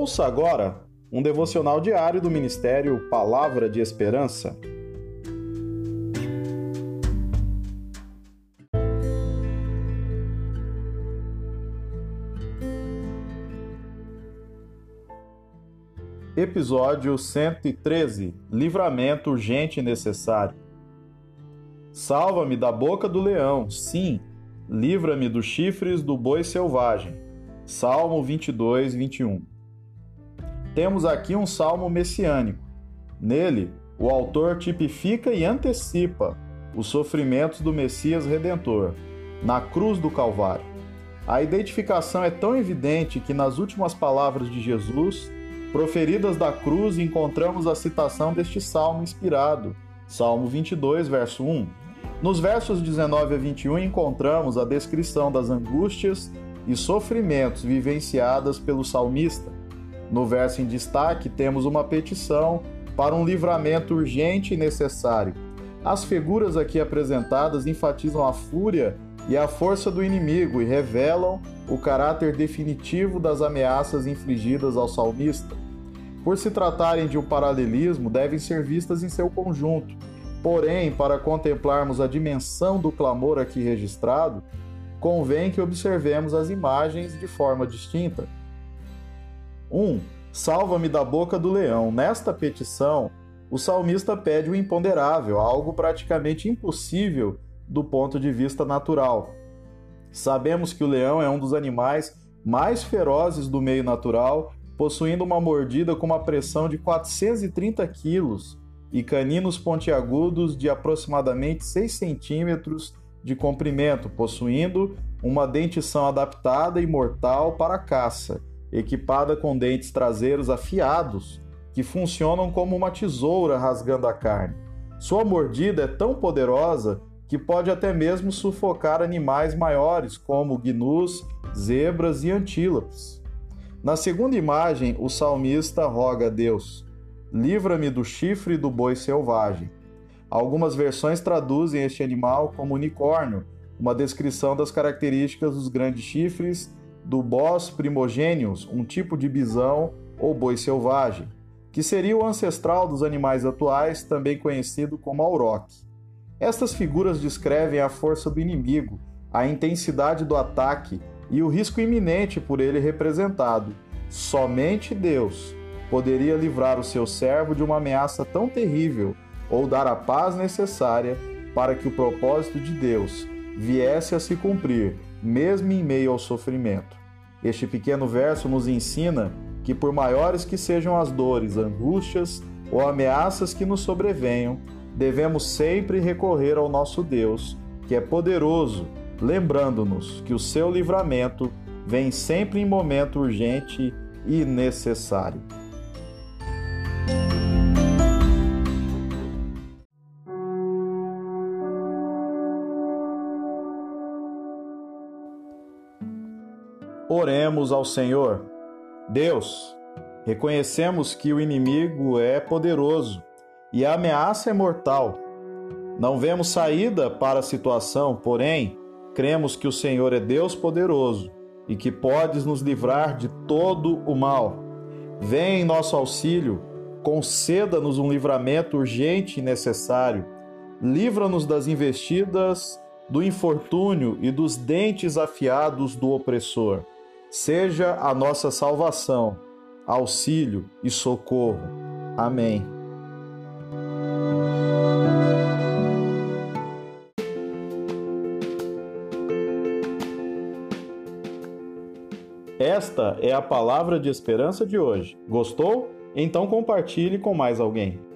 Ouça agora um devocional diário do Ministério Palavra de Esperança. Episódio 113 Livramento urgente e necessário. Salva-me da boca do leão, sim, livra-me dos chifres do boi selvagem. Salmo 22, 21. Temos aqui um salmo messiânico. Nele, o autor tipifica e antecipa os sofrimentos do Messias Redentor na cruz do Calvário. A identificação é tão evidente que nas últimas palavras de Jesus, proferidas da cruz, encontramos a citação deste salmo inspirado, Salmo 22, verso 1. Nos versos 19 a 21 encontramos a descrição das angústias e sofrimentos vivenciadas pelo salmista. No verso em destaque, temos uma petição para um livramento urgente e necessário. As figuras aqui apresentadas enfatizam a fúria e a força do inimigo e revelam o caráter definitivo das ameaças infligidas ao salmista. Por se tratarem de um paralelismo, devem ser vistas em seu conjunto. Porém, para contemplarmos a dimensão do clamor aqui registrado, convém que observemos as imagens de forma distinta. 1. Um, Salva-me da boca do leão. Nesta petição, o salmista pede o imponderável, algo praticamente impossível do ponto de vista natural. Sabemos que o leão é um dos animais mais ferozes do meio natural, possuindo uma mordida com uma pressão de 430 quilos e caninos pontiagudos de aproximadamente 6 centímetros de comprimento, possuindo uma dentição adaptada e mortal para a caça equipada com dentes traseiros afiados que funcionam como uma tesoura rasgando a carne. Sua mordida é tão poderosa que pode até mesmo sufocar animais maiores, como gnus, zebras e antílopes. Na segunda imagem, o salmista roga a Deus: Livra-me do chifre do boi selvagem. Algumas versões traduzem este animal como unicórnio, uma descrição das características dos grandes chifres do Bos primogênios, um tipo de bisão ou boi selvagem, que seria o ancestral dos animais atuais, também conhecido como auroque. Estas figuras descrevem a força do inimigo, a intensidade do ataque e o risco iminente por ele representado. Somente Deus poderia livrar o seu servo de uma ameaça tão terrível ou dar a paz necessária para que o propósito de Deus viesse a se cumprir mesmo em meio ao sofrimento. Este pequeno verso nos ensina que, por maiores que sejam as dores, angústias ou ameaças que nos sobrevenham, devemos sempre recorrer ao nosso Deus, que é poderoso, lembrando-nos que o seu livramento vem sempre em momento urgente e necessário. Oremos ao Senhor. Deus, reconhecemos que o inimigo é poderoso e a ameaça é mortal. Não vemos saída para a situação, porém, cremos que o Senhor é Deus poderoso e que podes nos livrar de todo o mal. Vem em nosso auxílio, conceda-nos um livramento urgente e necessário. Livra-nos das investidas do infortúnio e dos dentes afiados do opressor seja a nossa salvação, auxílio e socorro. Amém. Esta é a palavra de esperança de hoje. Gostou? Então compartilhe com mais alguém.